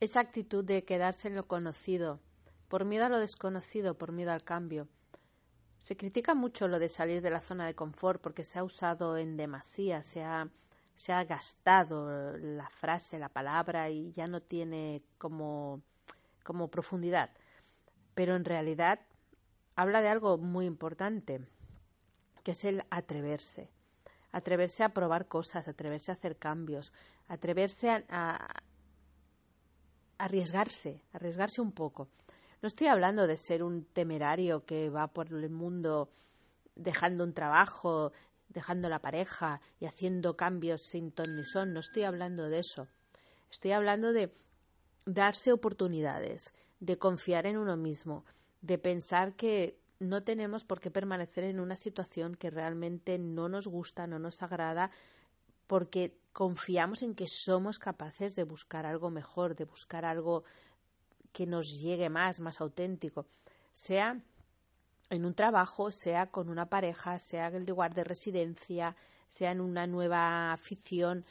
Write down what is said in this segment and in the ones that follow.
esa actitud de quedarse en lo conocido, por miedo a lo desconocido, por miedo al cambio. Se critica mucho lo de salir de la zona de confort porque se ha usado en demasía, se ha, se ha gastado la frase, la palabra y ya no tiene como, como profundidad. Pero en realidad habla de algo muy importante, que es el atreverse. Atreverse a probar cosas, atreverse a hacer cambios, atreverse a arriesgarse, arriesgarse un poco. No estoy hablando de ser un temerario que va por el mundo dejando un trabajo, dejando la pareja y haciendo cambios sin ton ni son. No estoy hablando de eso. Estoy hablando de darse oportunidades, de confiar en uno mismo, de pensar que no tenemos por qué permanecer en una situación que realmente no nos gusta, no nos agrada, porque confiamos en que somos capaces de buscar algo mejor, de buscar algo que nos llegue más, más auténtico, sea en un trabajo, sea con una pareja, sea en el lugar de residencia, sea en una nueva afición,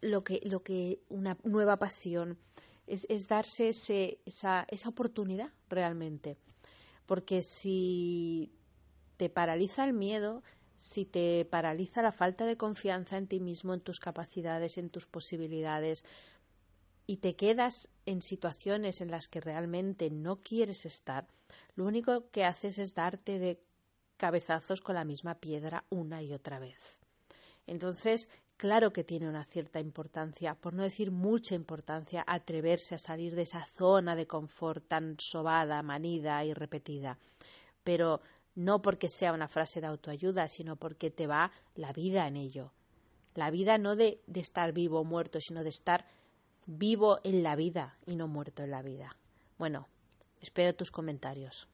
lo que, lo que una nueva pasión, es, es darse ese, esa, esa oportunidad realmente. Porque si te paraliza el miedo, si te paraliza la falta de confianza en ti mismo, en tus capacidades, en tus posibilidades, y te quedas en situaciones en las que realmente no quieres estar, lo único que haces es darte de cabezazos con la misma piedra una y otra vez. Entonces, claro que tiene una cierta importancia, por no decir mucha importancia, atreverse a salir de esa zona de confort tan sobada, manida y repetida. Pero no porque sea una frase de autoayuda, sino porque te va la vida en ello. La vida no de, de estar vivo o muerto, sino de estar vivo en la vida y no muerto en la vida. Bueno, espero tus comentarios.